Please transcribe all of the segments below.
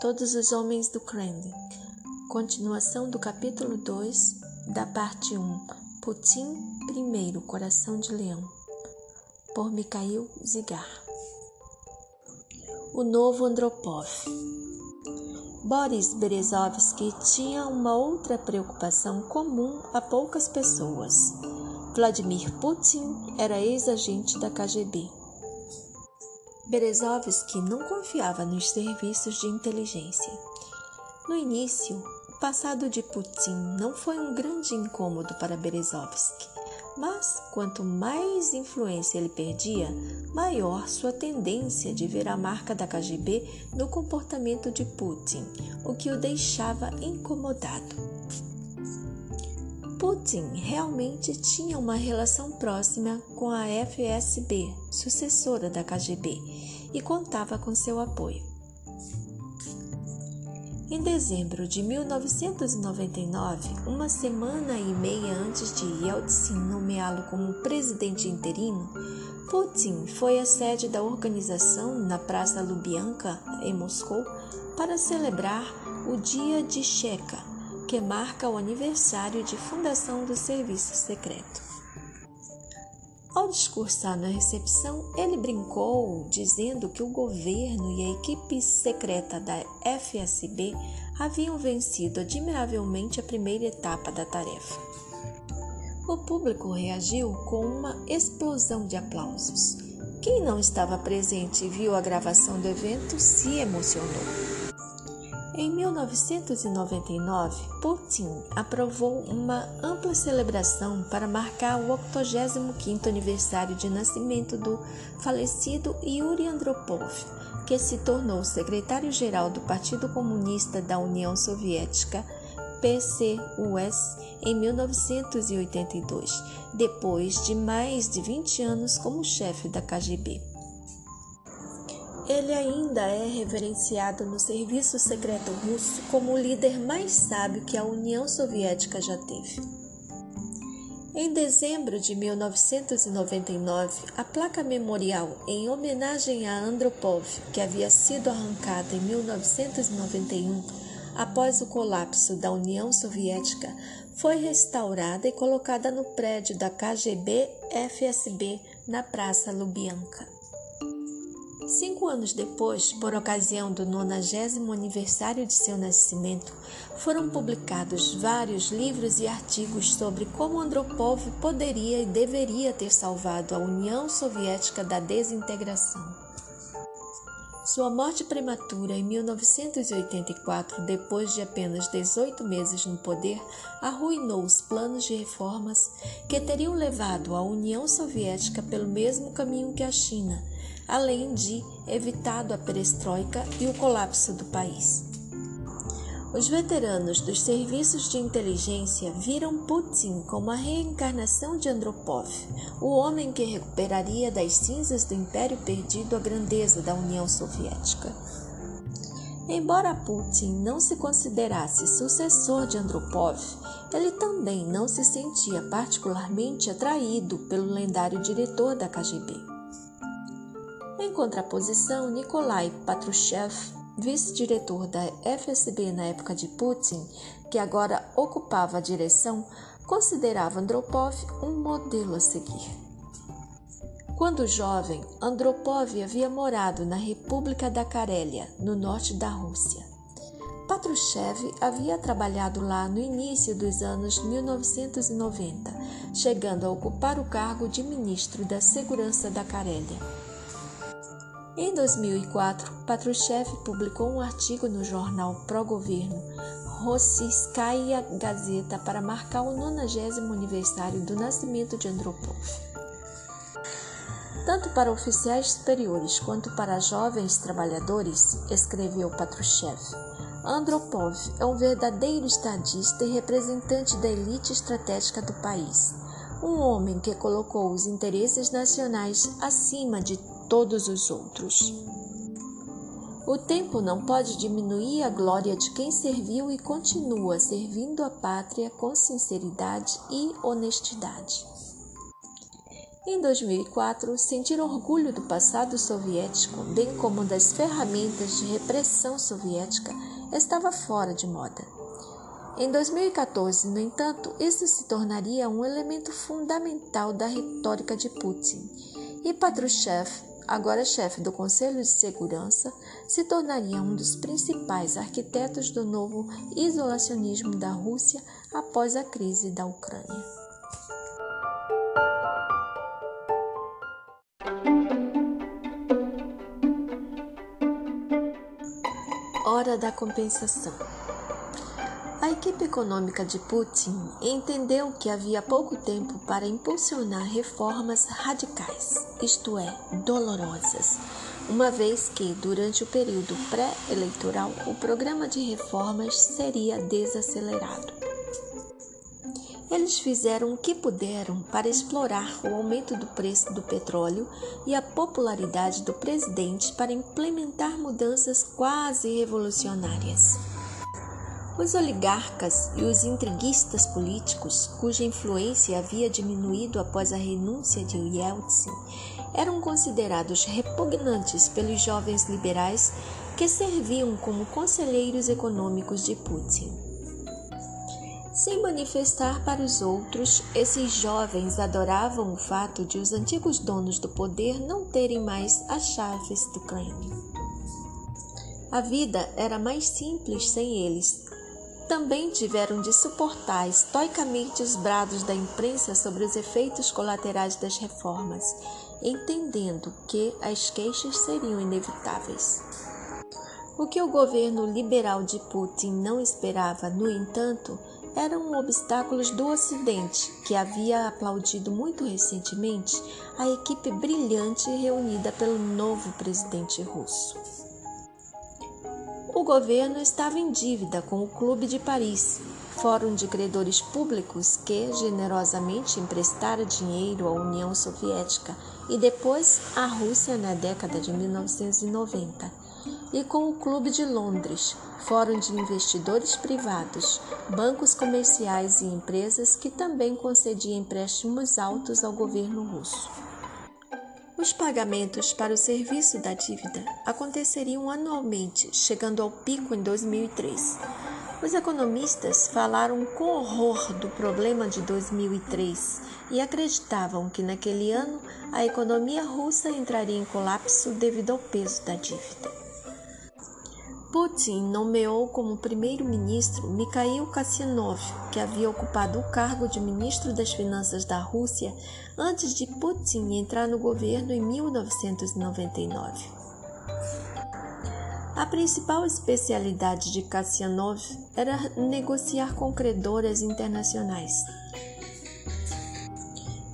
Todos os Homens do Kremlin. Continuação do capítulo 2, da parte 1. Putin I, Coração de Leão. Por Mikhail Zigar. O novo Andropov. Boris Berezovsky tinha uma outra preocupação comum a poucas pessoas. Vladimir Putin era ex-agente da KGB. Berezovsky não confiava nos serviços de inteligência. No início, o passado de Putin não foi um grande incômodo para Berezovsky, mas quanto mais influência ele perdia, maior sua tendência de ver a marca da KGB no comportamento de Putin, o que o deixava incomodado. Putin realmente tinha uma relação próxima com a FSB, sucessora da KGB, e contava com seu apoio. Em dezembro de 1999, uma semana e meia antes de Yeltsin nomeá-lo como presidente interino, Putin foi à sede da organização na Praça Lubyanka, em Moscou, para celebrar o Dia de Cheka, que marca o aniversário de fundação do Serviço Secreto. Ao discursar na recepção, ele brincou dizendo que o governo e a equipe secreta da FSB haviam vencido admiravelmente a primeira etapa da tarefa. O público reagiu com uma explosão de aplausos. Quem não estava presente e viu a gravação do evento se emocionou. Em 1999, Putin aprovou uma ampla celebração para marcar o 85º aniversário de nascimento do falecido Yuri Andropov, que se tornou secretário-geral do Partido Comunista da União Soviética, PCUS, em 1982, depois de mais de 20 anos como chefe da KGB ele ainda é reverenciado no serviço secreto russo como o líder mais sábio que a União Soviética já teve. Em dezembro de 1999, a placa memorial em homenagem a Andropov, que havia sido arrancada em 1991 após o colapso da União Soviética, foi restaurada e colocada no prédio da KGB FSB na Praça Lubyanka. Cinco anos depois, por ocasião do 90 aniversário de seu nascimento, foram publicados vários livros e artigos sobre como Andropov poderia e deveria ter salvado a União Soviética da desintegração. Sua morte prematura em 1984, depois de apenas 18 meses no poder, arruinou os planos de reformas que teriam levado a União Soviética pelo mesmo caminho que a China além de evitado a perestroika e o colapso do país. Os veteranos dos serviços de inteligência viram Putin como a reencarnação de Andropov, o homem que recuperaria das cinzas do império perdido a grandeza da União Soviética. Embora Putin não se considerasse sucessor de Andropov, ele também não se sentia particularmente atraído pelo lendário diretor da KGB. Contraposição, Nikolai Patrushev, vice-diretor da FSB na época de Putin, que agora ocupava a direção, considerava Andropov um modelo a seguir. Quando jovem, Andropov havia morado na República da Carélia, no norte da Rússia. Patrushev havia trabalhado lá no início dos anos 1990, chegando a ocupar o cargo de ministro da Segurança da Carélia. Em 2004, Patrushev publicou um artigo no jornal pró-governo Rossiyskaya Gazeta para marcar o 90 aniversário do nascimento de Andropov. Tanto para oficiais superiores quanto para jovens trabalhadores, escreveu Patrushev, Andropov é um verdadeiro estadista e representante da elite estratégica do país. Um homem que colocou os interesses nacionais acima de todos os outros. O tempo não pode diminuir a glória de quem serviu e continua servindo a pátria com sinceridade e honestidade. Em 2004, sentir orgulho do passado soviético, bem como das ferramentas de repressão soviética, estava fora de moda. Em 2014, no entanto, isso se tornaria um elemento fundamental da retórica de Putin, e Patrushev, agora chefe do Conselho de Segurança, se tornaria um dos principais arquitetos do novo isolacionismo da Rússia após a crise da Ucrânia. Hora da compensação. A equipe econômica de Putin entendeu que havia pouco tempo para impulsionar reformas radicais, isto é, dolorosas, uma vez que, durante o período pré-eleitoral, o programa de reformas seria desacelerado. Eles fizeram o que puderam para explorar o aumento do preço do petróleo e a popularidade do presidente para implementar mudanças quase revolucionárias. Os oligarcas e os intriguistas políticos, cuja influência havia diminuído após a renúncia de Yeltsin, eram considerados repugnantes pelos jovens liberais que serviam como conselheiros econômicos de Putin. Sem manifestar para os outros, esses jovens adoravam o fato de os antigos donos do poder não terem mais as chaves do Kremlin. A vida era mais simples sem eles. Também tiveram de suportar estoicamente os brados da imprensa sobre os efeitos colaterais das reformas, entendendo que as queixas seriam inevitáveis. O que o governo liberal de Putin não esperava, no entanto, eram obstáculos do Ocidente, que havia aplaudido muito recentemente a equipe brilhante reunida pelo novo presidente russo. Governo estava em dívida com o Clube de Paris, fórum de credores públicos que generosamente emprestara dinheiro à União Soviética e depois à Rússia na década de 1990, e com o Clube de Londres, fórum de investidores privados, bancos comerciais e empresas que também concedia empréstimos altos ao governo russo. Os pagamentos para o serviço da dívida aconteceriam anualmente, chegando ao pico em 2003. Os economistas falaram com horror do problema de 2003 e acreditavam que naquele ano a economia russa entraria em colapso devido ao peso da dívida. Putin nomeou como primeiro-ministro Mikhail Kasyanov, que havia ocupado o cargo de ministro das Finanças da Rússia antes de Putin entrar no governo em 1999. A principal especialidade de Kasyanov era negociar com credoras internacionais.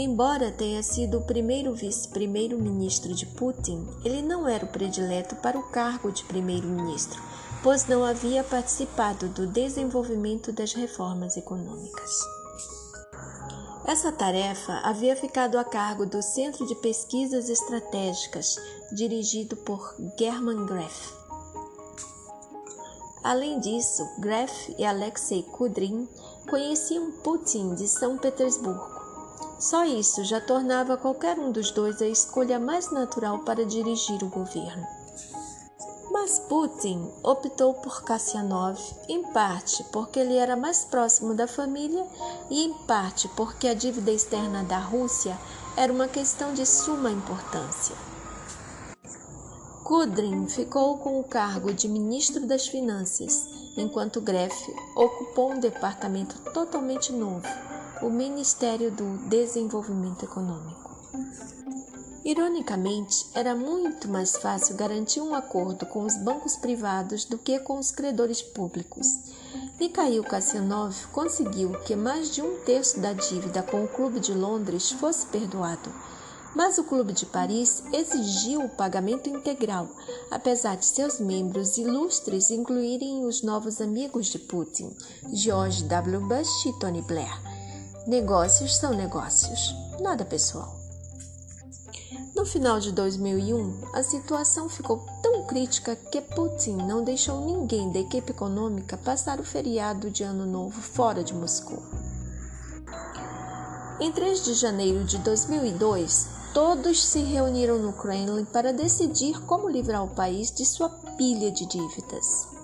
Embora tenha sido o primeiro vice-primeiro-ministro de Putin, ele não era o predileto para o cargo de primeiro-ministro, pois não havia participado do desenvolvimento das reformas econômicas. Essa tarefa havia ficado a cargo do Centro de Pesquisas Estratégicas, dirigido por German Greff. Além disso, Greff e Alexei Kudrin conheciam Putin de São Petersburgo só isso já tornava qualquer um dos dois a escolha mais natural para dirigir o governo. Mas Putin optou por Kasyanov, em parte porque ele era mais próximo da família e em parte porque a dívida externa da Rússia era uma questão de suma importância. Kudrin ficou com o cargo de ministro das Finanças, enquanto Greff ocupou um departamento totalmente novo, o Ministério do Desenvolvimento Econômico. Ironicamente, era muito mais fácil garantir um acordo com os bancos privados do que com os credores públicos. Mikhail Kasyanov conseguiu que mais de um terço da dívida com o Clube de Londres fosse perdoado, mas o Clube de Paris exigiu o pagamento integral, apesar de seus membros ilustres incluírem os novos amigos de Putin, George W. Bush e Tony Blair Negócios são negócios, nada pessoal. No final de 2001, a situação ficou tão crítica que Putin não deixou ninguém da equipe econômica passar o feriado de Ano Novo fora de Moscou. Em 3 de janeiro de 2002, todos se reuniram no Kremlin para decidir como livrar o país de sua pilha de dívidas.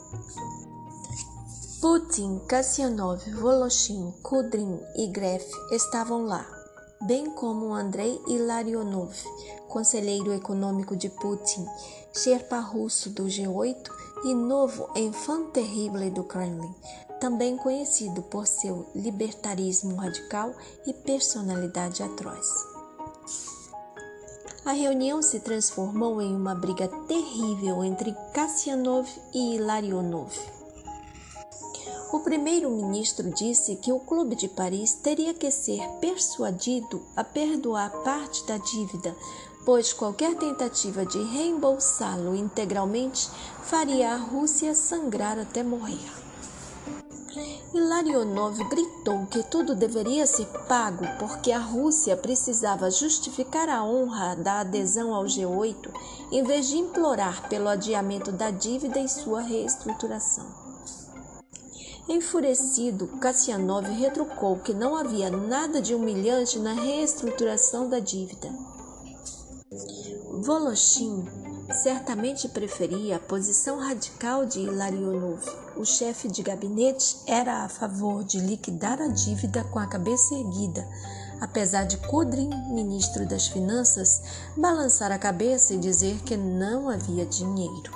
Putin, Kasyanov, Voloshin, Kudrin e Gref estavam lá, bem como Andrei Ilarionov, conselheiro econômico de Putin, Sherpa russo do G8 e novo enfant terrible do Kremlin, também conhecido por seu libertarismo radical e personalidade atroz. A reunião se transformou em uma briga terrível entre Kassianov e Ilarionov. O primeiro-ministro disse que o Clube de Paris teria que ser persuadido a perdoar parte da dívida, pois qualquer tentativa de reembolsá-lo integralmente faria a Rússia sangrar até morrer. Ilarionov gritou que tudo deveria ser pago porque a Rússia precisava justificar a honra da adesão ao G8 em vez de implorar pelo adiamento da dívida e sua reestruturação. Enfurecido, Kassianov retrucou que não havia nada de humilhante na reestruturação da dívida. Voloshin certamente preferia a posição radical de Ilarionov. O chefe de gabinete era a favor de liquidar a dívida com a cabeça erguida, apesar de Kudrin, ministro das Finanças, balançar a cabeça e dizer que não havia dinheiro.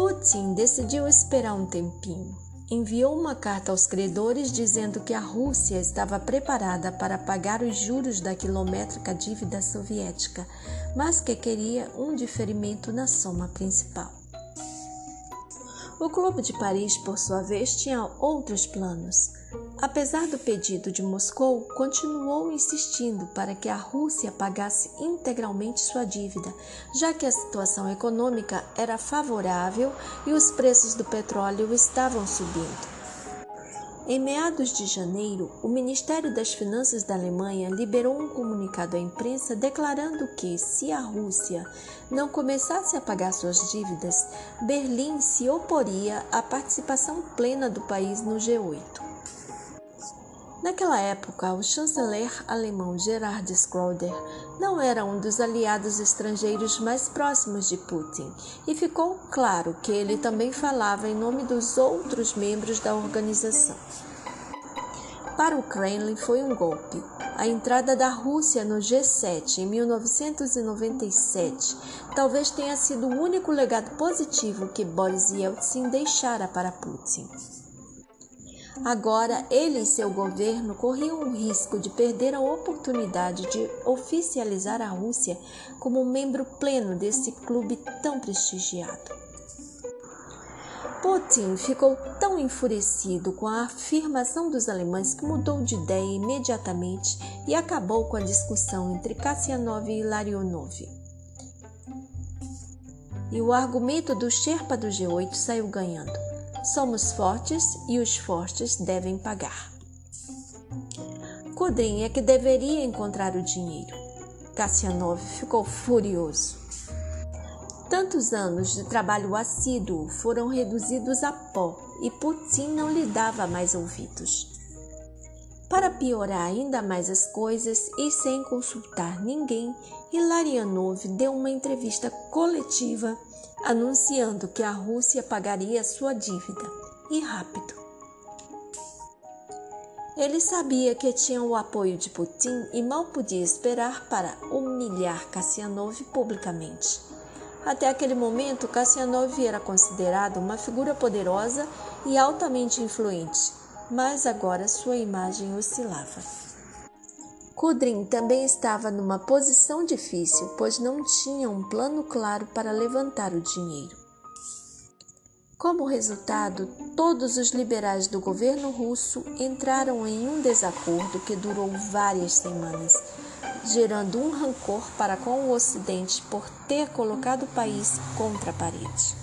Putin decidiu esperar um tempinho enviou uma carta aos credores dizendo que a Rússia estava preparada para pagar os juros da quilométrica dívida soviética, mas que queria um diferimento na soma principal. O Clube de Paris, por sua vez, tinha outros planos. Apesar do pedido de Moscou, continuou insistindo para que a Rússia pagasse integralmente sua dívida, já que a situação econômica era favorável e os preços do petróleo estavam subindo. Em meados de janeiro, o Ministério das Finanças da Alemanha liberou um comunicado à imprensa declarando que, se a Rússia não começasse a pagar suas dívidas, Berlim se oporia à participação plena do país no G8. Naquela época, o chanceler alemão Gerhard Schröder não era um dos aliados estrangeiros mais próximos de Putin, e ficou claro que ele também falava em nome dos outros membros da organização. Para o Kremlin foi um golpe. A entrada da Rússia no G7 em 1997 talvez tenha sido o único legado positivo que Boris Yeltsin deixara para Putin. Agora, ele e seu governo corriam o risco de perder a oportunidade de oficializar a Rússia como membro pleno desse clube tão prestigiado. Putin ficou tão enfurecido com a afirmação dos alemães que mudou de ideia imediatamente e acabou com a discussão entre Kassianov e Larionov. E o argumento do Sherpa do G8 saiu ganhando. Somos fortes e os fortes devem pagar. Kudrin é que deveria encontrar o dinheiro. Kassianov ficou furioso. Tantos anos de trabalho assíduo foram reduzidos a pó e Putin não lhe dava mais ouvidos. Para piorar ainda mais as coisas e sem consultar ninguém, Hilarianov deu uma entrevista coletiva anunciando que a Rússia pagaria sua dívida e rápido. Ele sabia que tinha o apoio de Putin e mal podia esperar para humilhar Kassianov publicamente. Até aquele momento, Kassianov era considerado uma figura poderosa e altamente influente, mas agora sua imagem oscilava. Kudrin também estava numa posição difícil, pois não tinha um plano claro para levantar o dinheiro. Como resultado, todos os liberais do governo russo entraram em um desacordo que durou várias semanas, gerando um rancor para com o Ocidente por ter colocado o país contra a parede.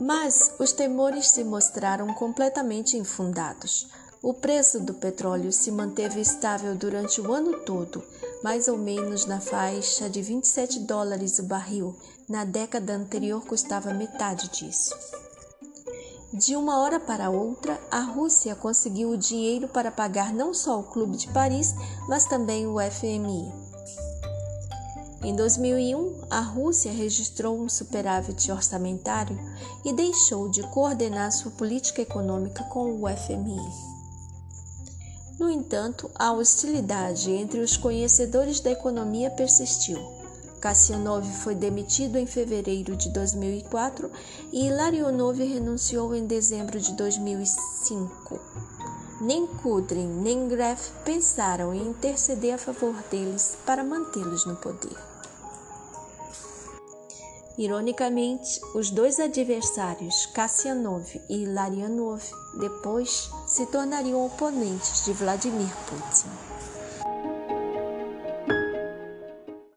Mas os temores se mostraram completamente infundados. O preço do petróleo se manteve estável durante o ano todo, mais ou menos na faixa de 27 dólares o barril. Na década anterior custava metade disso. De uma hora para outra, a Rússia conseguiu o dinheiro para pagar não só o Clube de Paris, mas também o FMI. Em 2001, a Rússia registrou um superávit orçamentário e deixou de coordenar sua política econômica com o FMI. No entanto, a hostilidade entre os conhecedores da economia persistiu. Kassianov foi demitido em fevereiro de 2004 e Larionov renunciou em dezembro de 2005. Nem Kudrin nem Gref pensaram em interceder a favor deles para mantê-los no poder. Ironicamente, os dois adversários, Kassianov e Larionov, depois se tornariam oponentes de Vladimir Putin.